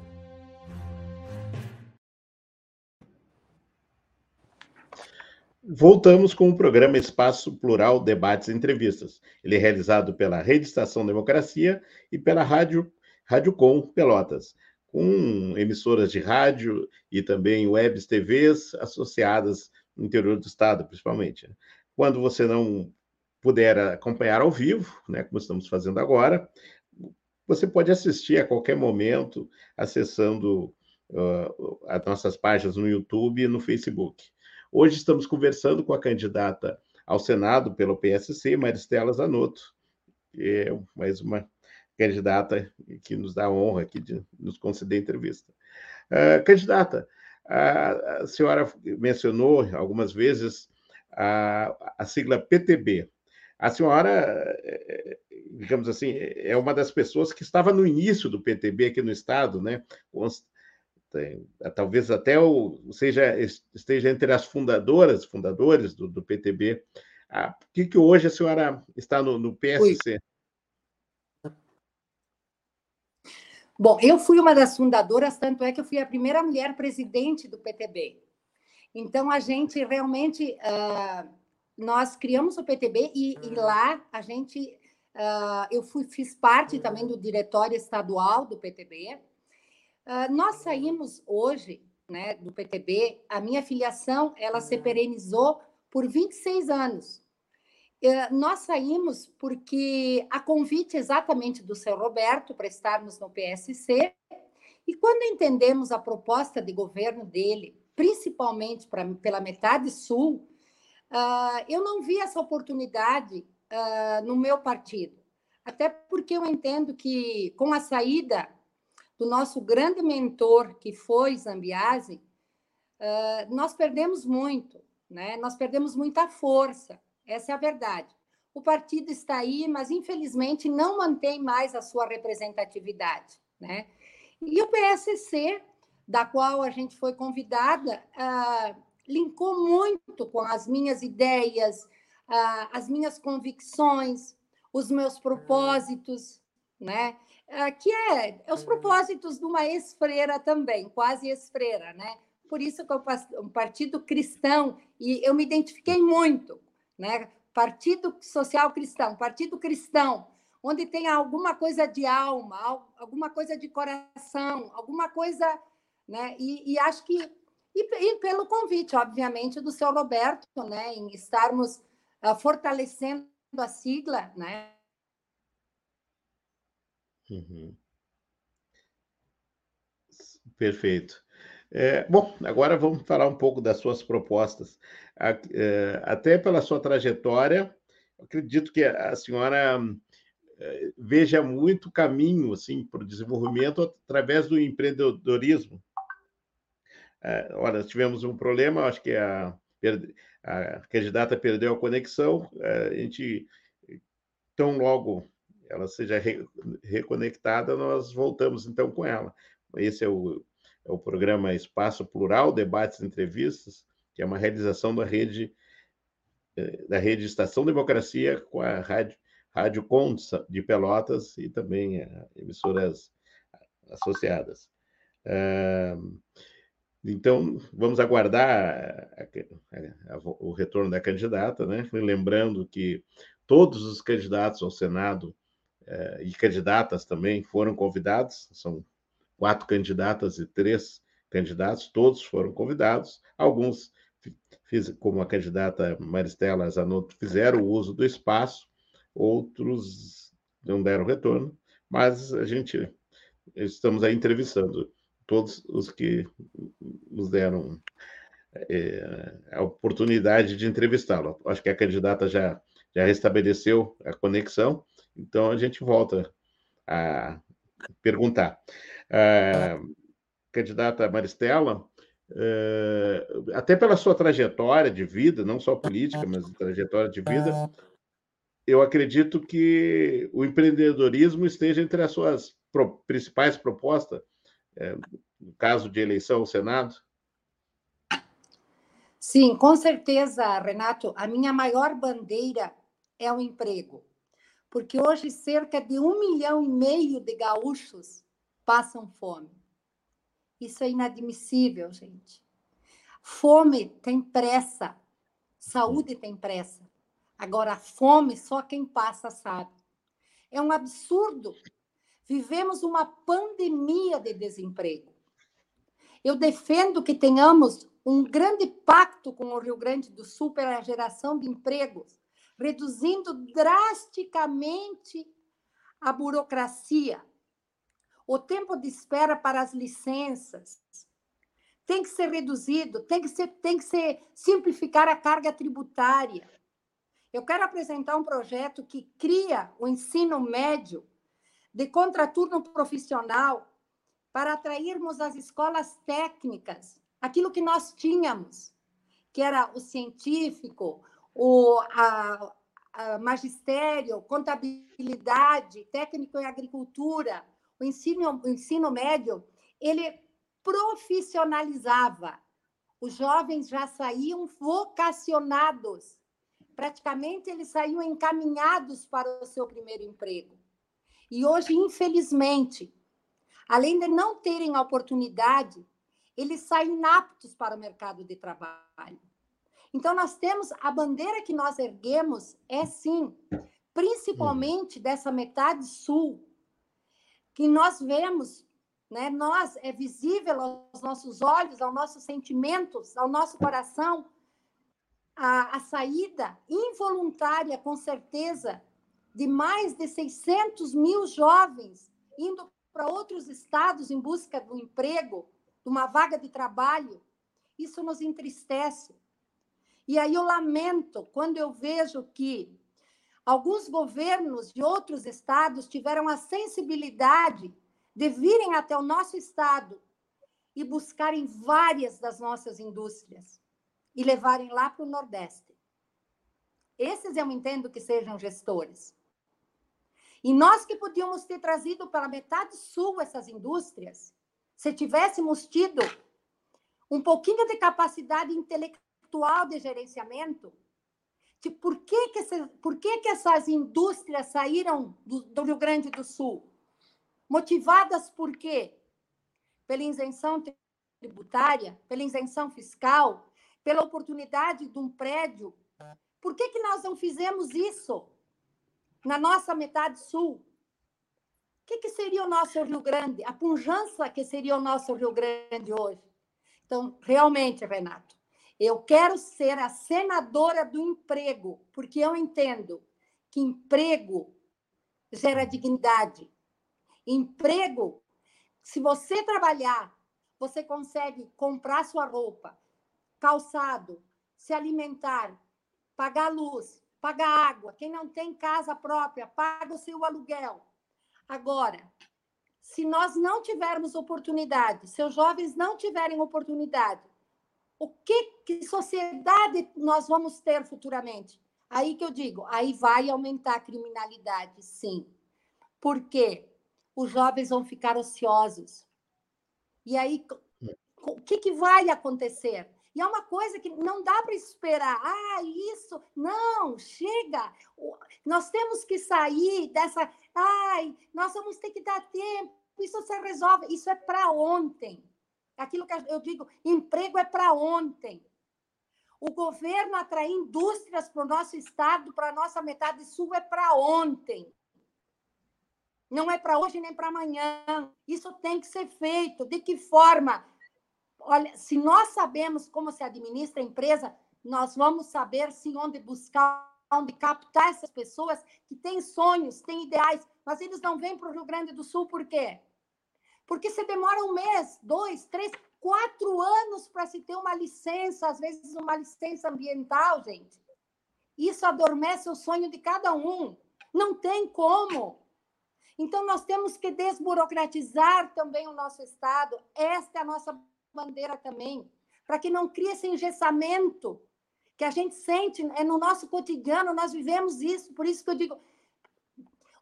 Voltamos com o programa Espaço Plural Debates e Entrevistas. Ele é realizado pela Rede Estação Democracia e pela Rádio, Rádio Com Pelotas, com emissoras de rádio e também webs TVs associadas no interior do estado, principalmente. Quando você não puder acompanhar ao vivo, né, como estamos fazendo agora, você pode assistir a qualquer momento acessando uh, as nossas páginas no YouTube e no Facebook. Hoje estamos conversando com a candidata ao Senado pelo PSC, Maristela Zanotto, é mais uma candidata que nos dá a honra aqui de nos conceder entrevista. Uh, candidata, a, a senhora mencionou algumas vezes a, a sigla PTB. A senhora, digamos assim, é uma das pessoas que estava no início do PTB aqui no estado, né? Talvez até o, seja esteja entre as fundadoras, fundadores do, do PTB. Ah, por que, que hoje a senhora está no, no PSC? Bom, eu fui uma das fundadoras, tanto é que eu fui a primeira mulher presidente do PTB. Então, a gente realmente, uh, nós criamos o PTB e, e lá a gente, uh, eu fui, fiz parte também do diretório estadual do PTB. Uh, ah, nós saímos hoje né, do PTB, a minha filiação, ela se perenizou por 26 anos. nós saímos porque a convite exatamente do seu Roberto para estarmos no PSC, e quando entendemos a proposta de governo dele, principalmente pra, pela metade sul, uh, eu não vi essa oportunidade no meu partido. Até porque eu entendo que, com a saída do nosso grande mentor, que foi Zambiase, uh, nós perdemos muito, né? nós perdemos muita força, essa é a verdade. O partido está aí, mas infelizmente não mantém mais a sua representatividade. Né? E o PSC da qual a gente foi convidada, uh, linkou muito com as minhas ideias, uh, as minhas convicções, os meus propósitos, né? Uh, que é, é os propósitos de uma ex-freira também, quase ex-freira, né? Por isso que eu um partido cristão e eu me identifiquei muito, né? Partido Social Cristão, Partido Cristão, onde tem alguma coisa de alma, alguma coisa de coração, alguma coisa né? E, e acho que e, e, pelo convite, obviamente, do seu Roberto, né, em estarmos uh, fortalecendo a sigla, né? Uhum. Perfeito. É, bom, agora vamos falar um pouco das suas propostas. É, até pela sua trajetória, acredito que a senhora é, veja muito caminho assim para o desenvolvimento através do empreendedorismo. É, olha, tivemos um problema, acho que a, a candidata perdeu a conexão, a gente tão logo ela seja re, reconectada, nós voltamos então com ela. Esse é o, é o programa Espaço Plural, Debates e Entrevistas, que é uma realização da rede eh, da rede Estação Democracia com a rádio, rádio Condes de Pelotas e também eh, emissoras associadas. Então, vamos aguardar o retorno da candidata, né? Lembrando que todos os candidatos ao Senado eh, e candidatas também foram convidados, são quatro candidatas e três candidatos, todos foram convidados, alguns, como a candidata Maristela Zanotto, fizeram o uso do espaço, outros não deram retorno, mas a gente estamos aí entrevistando todos os que nos deram é, a oportunidade de entrevistá-la. Acho que a candidata já, já restabeleceu a conexão, então a gente volta a perguntar. A candidata Maristela, é, até pela sua trajetória de vida, não só política, mas trajetória de vida, eu acredito que o empreendedorismo esteja entre as suas principais propostas, é, no caso de eleição ao Senado. Sim, com certeza, Renato. A minha maior bandeira é o emprego porque hoje cerca de um milhão e meio de gaúchos passam fome. Isso é inadmissível, gente. Fome tem pressa, saúde tem pressa. Agora, fome só quem passa sabe. É um absurdo. Vivemos uma pandemia de desemprego. Eu defendo que tenhamos um grande pacto com o Rio Grande do Sul pela geração de empregos reduzindo drasticamente a burocracia, o tempo de espera para as licenças tem que ser reduzido, tem que ser, tem que ser simplificar a carga tributária. Eu quero apresentar um projeto que cria o ensino médio de contraturno profissional para atrairmos as escolas técnicas, aquilo que nós tínhamos, que era o científico, o a, a magistério, contabilidade, técnico em agricultura, o ensino, o ensino médio, ele profissionalizava. Os jovens já saíam vocacionados. Praticamente eles saíam encaminhados para o seu primeiro emprego. E hoje, infelizmente, além de não terem a oportunidade, eles saem inaptos para o mercado de trabalho. Então, nós temos a bandeira que nós erguemos é sim, principalmente uhum. dessa metade sul, que nós vemos, né? Nós é visível aos nossos olhos, aos nossos sentimentos, ao nosso coração, a, a saída involuntária, com certeza, de mais de 600 mil jovens indo para outros estados em busca do emprego, de uma vaga de trabalho. Isso nos entristece. E aí eu lamento quando eu vejo que alguns governos de outros estados tiveram a sensibilidade de virem até o nosso estado e buscarem várias das nossas indústrias e levarem lá para o Nordeste. Esses eu entendo que sejam gestores. E nós que podíamos ter trazido para a metade sul essas indústrias, se tivéssemos tido um pouquinho de capacidade intelectual atual de gerenciamento, de por que, que, por que, que essas indústrias saíram do, do Rio Grande do Sul? Motivadas por quê? Pela isenção tributária, pela isenção fiscal, pela oportunidade de um prédio. Por que, que nós não fizemos isso na nossa metade sul? O que, que seria o nosso Rio Grande? A pujança que seria o nosso Rio Grande hoje? Então, realmente, Renato, eu quero ser a senadora do emprego, porque eu entendo que emprego gera dignidade. Emprego, se você trabalhar, você consegue comprar sua roupa, calçado, se alimentar, pagar luz, pagar água. Quem não tem casa própria, paga o seu aluguel. Agora, se nós não tivermos oportunidade, seus jovens não tiverem oportunidade, o que, que sociedade nós vamos ter futuramente? Aí que eu digo, aí vai aumentar a criminalidade, sim. Por quê? Os jovens vão ficar ociosos. E aí, o que, que vai acontecer? E é uma coisa que não dá para esperar. Ah, isso. Não, chega. Nós temos que sair dessa. Ai, nós vamos ter que dar tempo. Isso se resolve. Isso é para ontem. Aquilo que eu digo, emprego é para ontem. O governo atrair indústrias para o nosso estado, para a nossa metade sul, é para ontem. Não é para hoje nem para amanhã. Isso tem que ser feito. De que forma? Olha, se nós sabemos como se administra a empresa, nós vamos saber sim onde buscar, onde captar essas pessoas que têm sonhos, têm ideais, mas eles não vêm para o Rio Grande do Sul por quê? Porque você demora um mês, dois, três, quatro anos para se ter uma licença, às vezes uma licença ambiental, gente. Isso adormece o sonho de cada um. Não tem como. Então, nós temos que desburocratizar também o nosso Estado. Esta é a nossa bandeira também, para que não crie esse engessamento que a gente sente é no nosso cotidiano, nós vivemos isso. Por isso que eu digo,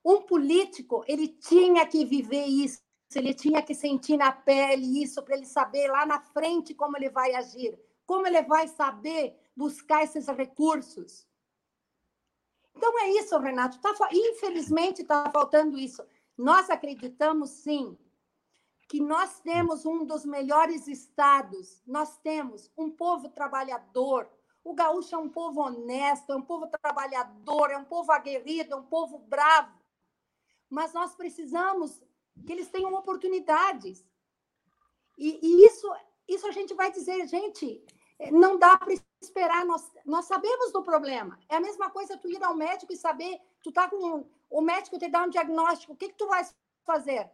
um político, ele tinha que viver isso, ele tinha que sentir na pele isso, para ele saber lá na frente como ele vai agir, como ele vai saber buscar esses recursos. Então é isso, Renato. Tá, infelizmente está faltando isso. Nós acreditamos sim que nós temos um dos melhores estados, nós temos um povo trabalhador. O gaúcho é um povo honesto, é um povo trabalhador, é um povo aguerrido, é um povo bravo. Mas nós precisamos que eles tenham oportunidades. E, e isso, isso a gente vai dizer, gente, não dá para esperar. Nós, nós sabemos do problema. É a mesma coisa tu ir ao médico e saber, tu tá com o médico te dá um diagnóstico, o que, que tu vai fazer?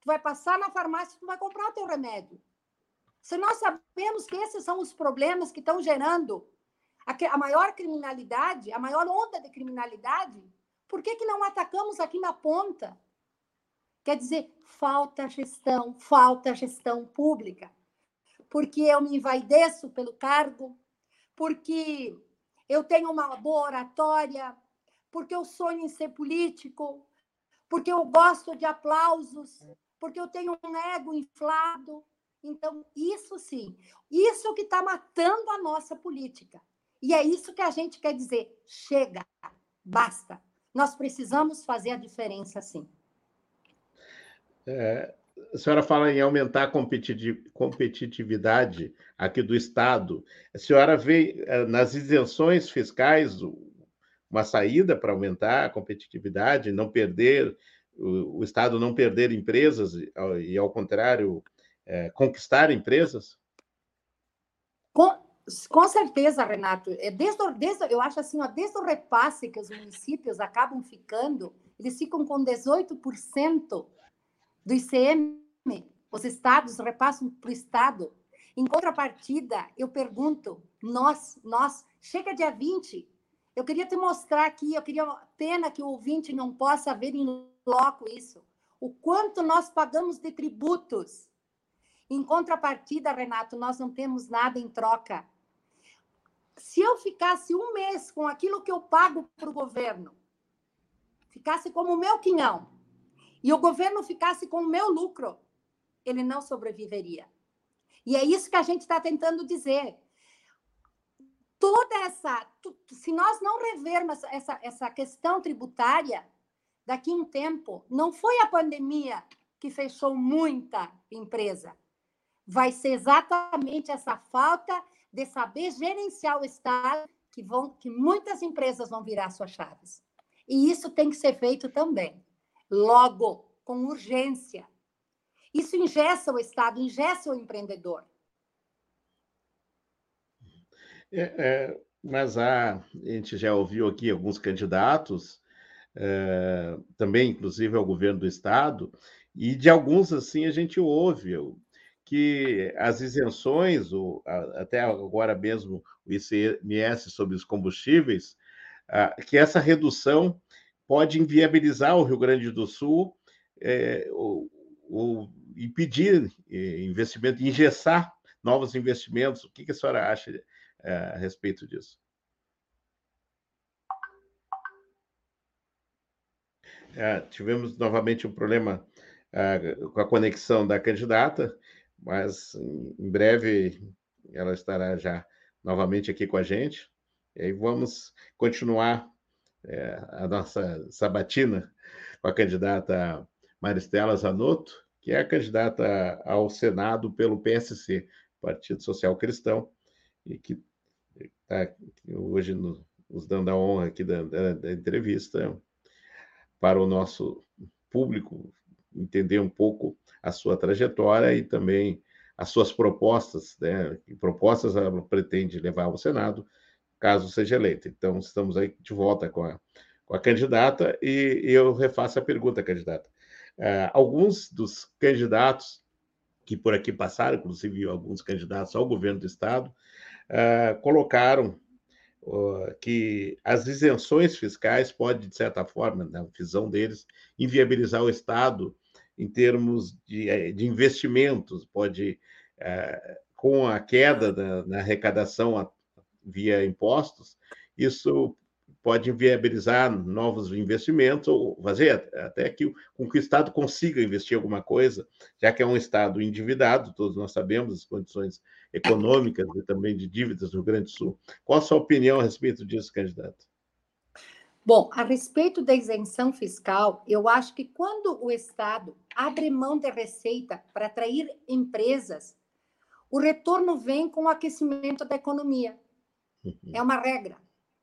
Tu vai passar na farmácia, tu vai comprar o teu remédio. Se nós sabemos que esses são os problemas que estão gerando a, a maior criminalidade, a maior onda de criminalidade, por que, que não atacamos aqui na ponta? Quer dizer, falta gestão, falta gestão pública. Porque eu me envaideço pelo cargo, porque eu tenho uma boa oratória, porque eu sonho em ser político, porque eu gosto de aplausos, porque eu tenho um ego inflado. Então, isso sim, isso que está matando a nossa política. E é isso que a gente quer dizer: chega, basta. Nós precisamos fazer a diferença, sim. É, a senhora fala em aumentar a competitividade aqui do Estado. A senhora vê é, nas isenções fiscais uma saída para aumentar a competitividade, não perder o, Estado não perder empresas e, ao contrário, é, conquistar empresas? Com, com certeza, Renato. É desde, desde, eu acho assim, ó, desde o repasse que os municípios acabam ficando, eles ficam com 18% do ICM, os estados repassam para o Estado. Em contrapartida, eu pergunto, nós, nós, chega dia 20, eu queria te mostrar aqui, eu queria, pena que o ouvinte não possa ver em loco isso. O quanto nós pagamos de tributos. Em contrapartida, Renato, nós não temos nada em troca. Se eu ficasse um mês com aquilo que eu pago para o governo, ficasse como o meu quinhão, e o governo ficasse com o meu lucro, ele não sobreviveria. E é isso que a gente está tentando dizer. Toda essa. Se nós não revermos essa, essa questão tributária, daqui a um tempo, não foi a pandemia que fechou muita empresa. Vai ser exatamente essa falta de saber gerenciar o Estado que, vão, que muitas empresas vão virar suas chaves. E isso tem que ser feito também, logo, com urgência. Isso ingessa o Estado, ingessa o empreendedor. É, é, mas há, a gente já ouviu aqui alguns candidatos eh, também, inclusive, ao governo do Estado, e de alguns, assim, a gente ouve que as isenções, o, até agora mesmo o ICMS sobre os combustíveis, que essa redução pode inviabilizar o Rio Grande do Sul é, ou, ou impedir é, investimento, engessar novos investimentos. O que, que a senhora acha é, a respeito disso? É, tivemos novamente um problema é, com a conexão da candidata, mas em breve ela estará já novamente aqui com a gente. E aí vamos continuar é, a nossa sabatina com a candidata Maristela Zanotto, que é candidata ao Senado pelo PSC, Partido Social Cristão, e que está hoje nos dando a honra aqui da, da, da entrevista para o nosso público entender um pouco a sua trajetória e também as suas propostas, né? Propostas ela pretende levar ao Senado, caso seja eleita. Então, estamos aí de volta com a, com a candidata e, e eu refaço a pergunta, candidata. Uh, alguns dos candidatos que por aqui passaram, inclusive alguns candidatos ao governo do Estado, uh, colocaram que as isenções fiscais podem, de certa forma, na visão deles, inviabilizar o Estado em termos de, eh, de investimentos, pode, uh, com a queda da, na arrecadação via impostos, isso pode viabilizar novos investimentos ou fazer até que, com que o Estado consiga investir alguma coisa, já que é um Estado endividado, todos nós sabemos as condições econômicas e também de dívidas do Grande Sul. Qual a sua opinião a respeito disso, candidato? Bom, a respeito da isenção fiscal, eu acho que quando o Estado abre mão de receita para atrair empresas, o retorno vem com o aquecimento da economia. Uhum. É uma regra,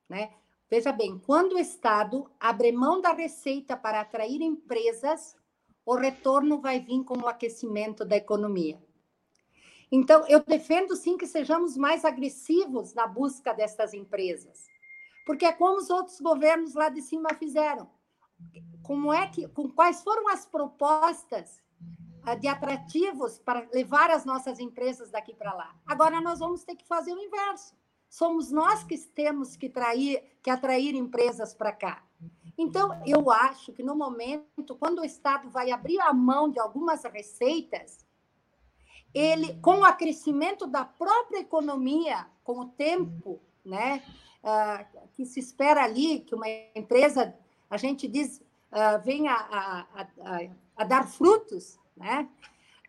né? Veja bem, quando o Estado abre mão da receita para atrair empresas, o retorno vai vir com o aquecimento da economia. Então, eu defendo sim que sejamos mais agressivos na busca destas empresas, porque é como os outros governos lá de cima fizeram. Como é que, com quais foram as propostas ah, de atrativos para levar as nossas empresas daqui para lá? Agora nós vamos ter que fazer o inverso somos nós que temos que, trair, que atrair empresas para cá. Então, eu acho que no momento, quando o Estado vai abrir a mão de algumas receitas, ele, com o acrescimento da própria economia, com o tempo, né, uh, que se espera ali que uma empresa, a gente diz, uh, venha a, a, a, a, dar frutos, né,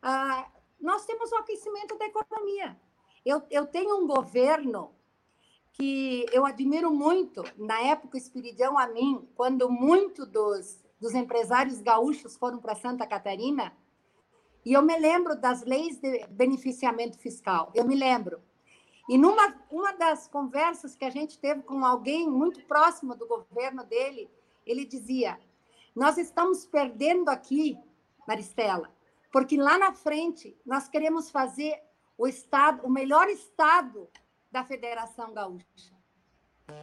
uh, nós temos o aquecimento da economia. Eu, eu tenho um governo que eu admiro muito, na época Espiridão a mim, quando muito dos, dos empresários gaúchos foram para Santa Catarina, e eu me lembro das leis de beneficiamento fiscal, eu me lembro. E numa uma das conversas que a gente teve com alguém muito próximo do governo dele, ele dizia: Nós estamos perdendo aqui, Maristela, porque lá na frente nós queremos fazer o estado, o melhor estado da Federação Gaúcha.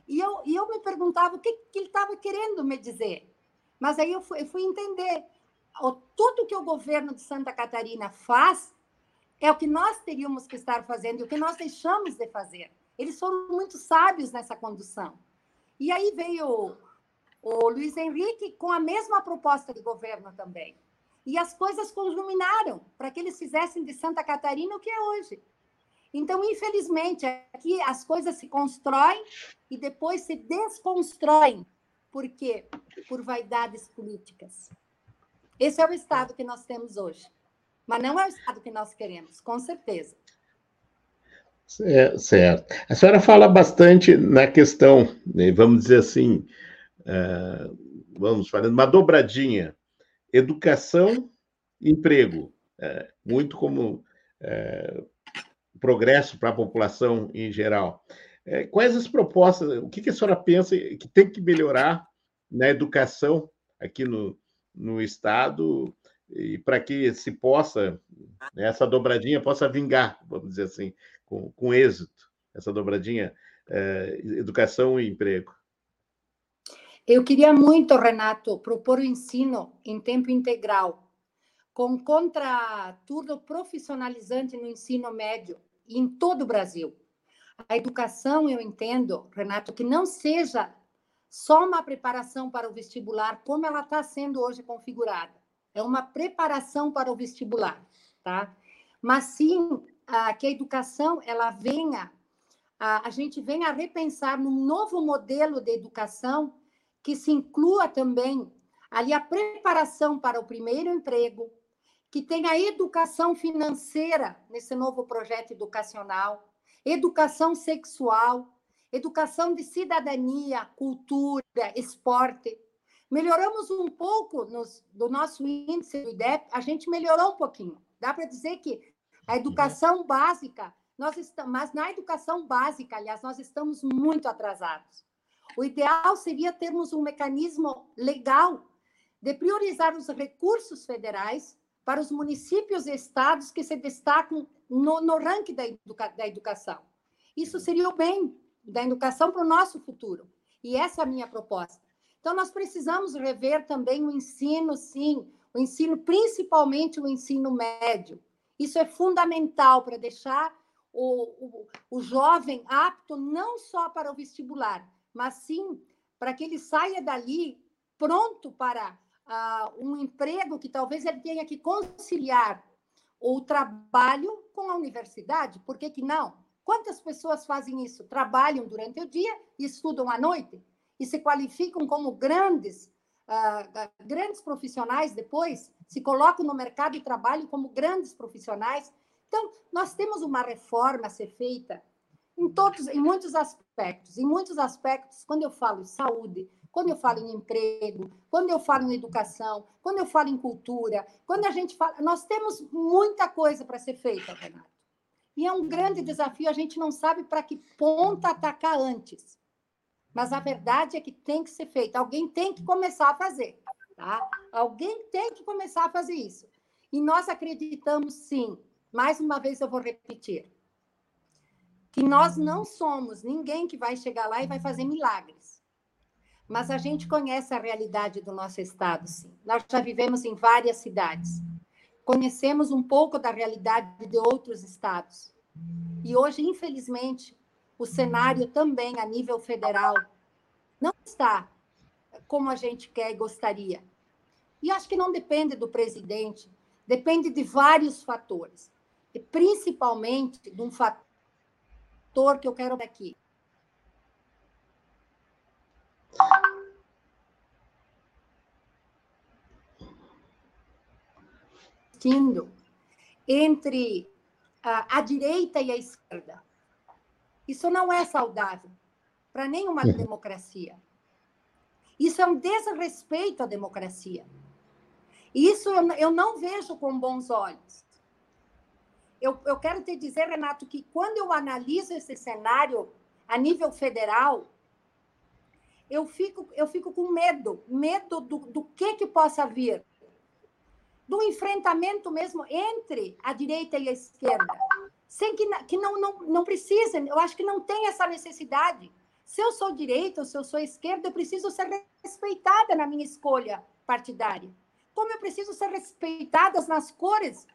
E eu, e eu me perguntava o que, que ele estava querendo me dizer. Mas aí eu fui, eu fui entender. O, tudo que o governo de Santa Catarina faz é o que nós teríamos que estar fazendo e o que nós deixamos de fazer. Eles foram muito sábios nessa condução. E aí veio o, Luiz Henrique com a mesma proposta de governo também. E as coisas conjuminaram para que eles fizessem de Santa Catarina o que é hoje. Então, infelizmente, aqui as coisas se constroem e depois se desconstroem. Por quê? Por vaidades políticas. Esse é o Estado que nós temos hoje. Mas não é o Estado que nós queremos, com certeza. É, certo. A senhora fala bastante na questão, né, vamos dizer assim, uh, vamos falando, uma dobradinha: educação, emprego. Uh, muito como uh, progresso para a população em geral. É, quais as propostas, o que, a senhora pensa que tem que melhorar na educação aqui no, no Estado e para que se possa, né, essa dobradinha possa vingar, vamos dizer assim, com, com êxito, essa dobradinha é, educação e emprego? Eu queria muito, Renato, propor o ensino em tempo integral, com contraturno profissionalizante no ensino médio em todo o Brasil. A educação, eu entendo, Renato, que não seja só uma preparação para o vestibular, como ela está sendo hoje configurada. É uma preparação para o vestibular, tá? Mas sim a, que a educação ela venha, a, a gente venha a repensar num novo modelo de educação que se inclua também ali a preparação para o primeiro emprego, que tenha educação financeira nesse novo projeto educacional, educação sexual, educação de cidadania, cultura, esporte. Melhoramos um pouco nos, do nosso índice do IDEP, a gente melhorou um pouquinho. Dá para dizer que a educação básica, nós estamos, mas na educação básica, aliás, nós estamos muito atrasados. O ideal seria termos um mecanismo legal de priorizar os recursos federais para os municípios e estados que se destacam no, no ranking da, educa, da educação. Isso seria o bem da educação para o nosso futuro. E essa é a minha proposta. Então, nós precisamos rever também o ensino, sim, o ensino, principalmente o ensino médio. Isso é fundamental para deixar o, o, o jovem apto não só para o vestibular, mas sim para que ele saia dali pronto para uh, um emprego que talvez ele tenha que conciliar o trabalho com a universidade, por que, que não? Quantas pessoas fazem isso? Trabalham durante o dia e estudam à noite e se qualificam como grandes, uh, grandes profissionais depois, se colocam no mercado de trabalho como grandes profissionais. Então, nós temos uma reforma a ser feita em todos, em muitos aspectos. Em muitos aspectos, quando eu falo saúde, quando eu falo em emprego, quando eu falo em educação, quando eu falo em cultura, quando a gente fala. Nós temos muita coisa para ser feita, Renato. E é um grande desafio, a gente não sabe para que ponta atacar antes. Mas a verdade é que tem que ser feito. Alguém tem que começar a fazer. Tá? Alguém tem que começar a fazer isso. E nós acreditamos, sim, mais uma vez eu vou repetir, que nós não somos ninguém que vai chegar lá e vai fazer milagres mas a gente conhece a realidade do nosso estado, sim. Nós já vivemos em várias cidades, conhecemos um pouco da realidade de outros estados. E hoje, infelizmente, o cenário também a nível federal não está como a gente quer e gostaria. E acho que não depende do presidente, depende de vários fatores, e principalmente de um fator que eu quero aqui, entre a, a direita e a esquerda. Isso não é saudável para nenhuma uhum. democracia. Isso é um desrespeito à democracia. Isso eu, eu não vejo com bons olhos. Eu, eu quero te dizer, Renato, que quando eu analiso esse cenário a nível federal, eu fico, eu fico com medo, medo do, do que, que possa vir do enfrentamento mesmo entre a direita e a esquerda, sem que, que não, não, não precisa, eu acho que não tem essa necessidade. Se eu sou direita ou se eu sou esquerda, eu preciso ser respeitada na minha escolha partidária. Como eu preciso ser respeitada nas cores,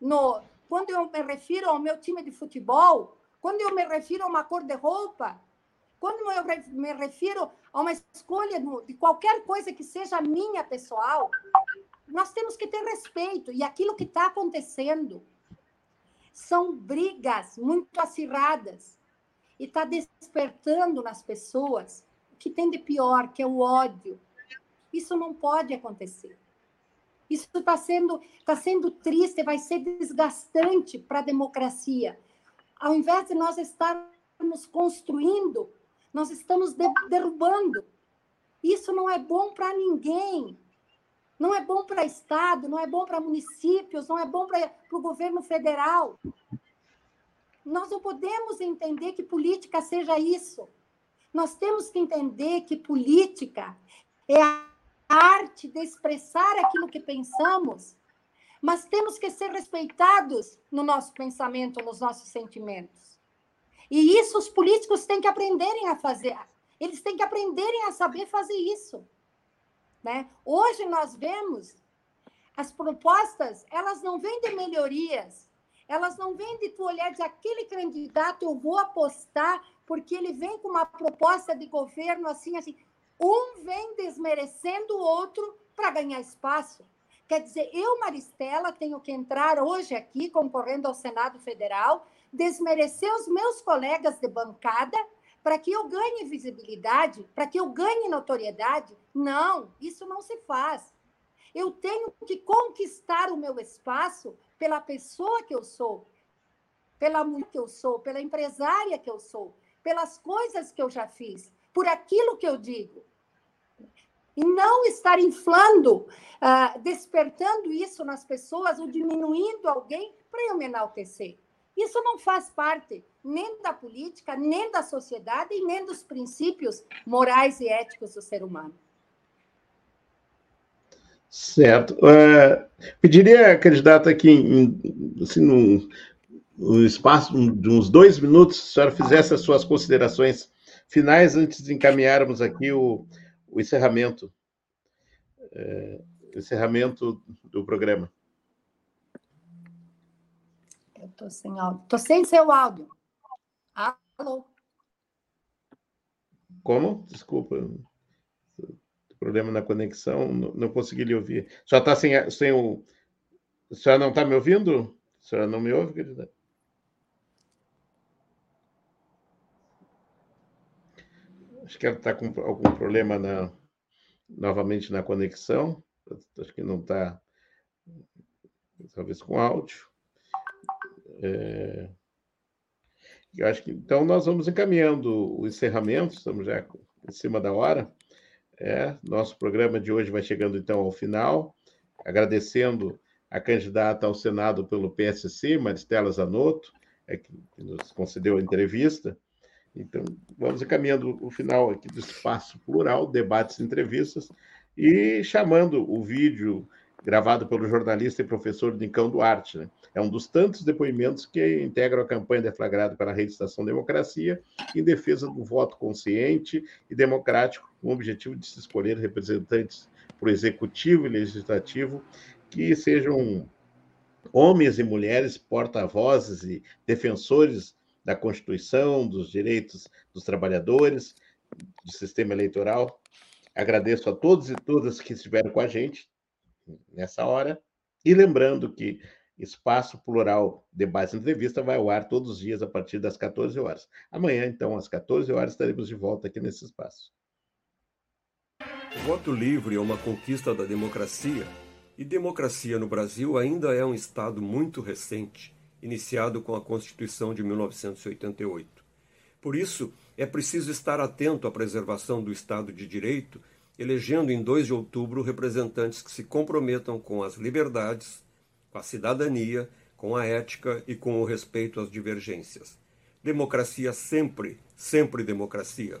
no, quando eu me refiro ao meu time de futebol, quando eu me refiro a uma cor de roupa, quando eu me refiro a uma escolha de qualquer coisa que seja minha pessoal, nós temos que ter respeito. E aquilo que está acontecendo são brigas muito acirradas. E está despertando nas pessoas o que tem de pior, que é o ódio. Isso não pode acontecer. Isso está sendo, tá sendo triste, vai ser desgastante para a democracia. Ao invés de nós estarmos construindo, nós estamos derrubando. Isso não é bom para ninguém não é bom para Estado, não é bom para municípios, não é bom para o governo federal. Nós não podemos entender que política seja isso. Nós temos que entender que política é a arte de expressar aquilo que pensamos, mas temos que ser respeitados no nosso pensamento, nos nossos sentimentos. E isso os políticos têm que aprenderem a fazer. Eles têm que aprenderem a saber fazer isso. Né? Hoje nós vemos As propostas, elas não vêm de melhorias, elas não vêm de tu olhar de aquele candidato eu vou apostar porque ele vem com uma proposta de governo assim, assim. Um vem desmerecendo o outro para ganhar espaço. Quer dizer, eu, Maristela, tenho que entrar hoje aqui, concorrendo ao Senado Federal, desmerecer os meus colegas de bancada para que eu ganhe visibilidade, para que eu ganhe notoriedade. Não, isso não se faz. Eu tenho que conquistar o meu espaço pela pessoa que eu sou, pela mulher que eu sou, pela empresária que eu sou, pelas coisas que eu já fiz, por aquilo que eu digo. E não estar inflando, uh, despertando isso nas pessoas ou diminuindo alguém para eu me enaltecer. Isso não faz parte nem da política, nem da sociedade e nem dos princípios morais e éticos do ser humano. Certo. Uh, pediria, candidata, aqui, em, assim, num, num espaço de uns dois minutos, se a senhora fizesse as suas considerações finais antes de encaminharmos aqui o, o encerramento, uh, encerramento do programa. Eu estou sem áudio. Estou sem seu áudio. Alô? Como? Desculpa problema na conexão, não, não consegui lhe ouvir. Só está sem, sem o. A senhora não está me ouvindo? A senhora não me ouve, querida? Acho que ela está com algum problema na, novamente na conexão. Acho que não está, talvez com áudio. É, eu acho que então nós vamos encaminhando o encerramento, estamos já em cima da hora. É, nosso programa de hoje vai chegando então ao final, agradecendo a candidata ao Senado pelo PSC, Maristela Zanotto, é, que, nos concedeu a entrevista. Então, vamos encaminhando o final aqui do espaço plural, debates e entrevistas, e chamando o vídeo gravado pelo jornalista e professor Nicão Duarte. Né? É um dos tantos depoimentos que integram a campanha deflagrada pela Rede Estação Democracia em defesa do voto consciente e democrático, com o objetivo de se escolher representantes para o executivo e legislativo que sejam homens e mulheres porta-vozes e defensores da Constituição, dos direitos dos trabalhadores, do sistema eleitoral. Agradeço a todos e todas que estiveram com a gente nessa hora. E lembrando que Espaço Plural Debate e Entrevista vai ao ar todos os dias a partir das 14 horas. Amanhã, então, às 14 horas, estaremos de volta aqui nesse espaço. O voto livre é uma conquista da democracia, e democracia no Brasil ainda é um Estado muito recente, iniciado com a Constituição de 1988. Por isso, é preciso estar atento à preservação do Estado de Direito, elegendo em 2 de outubro representantes que se comprometam com as liberdades, com a cidadania, com a ética e com o respeito às divergências. Democracia sempre, sempre democracia.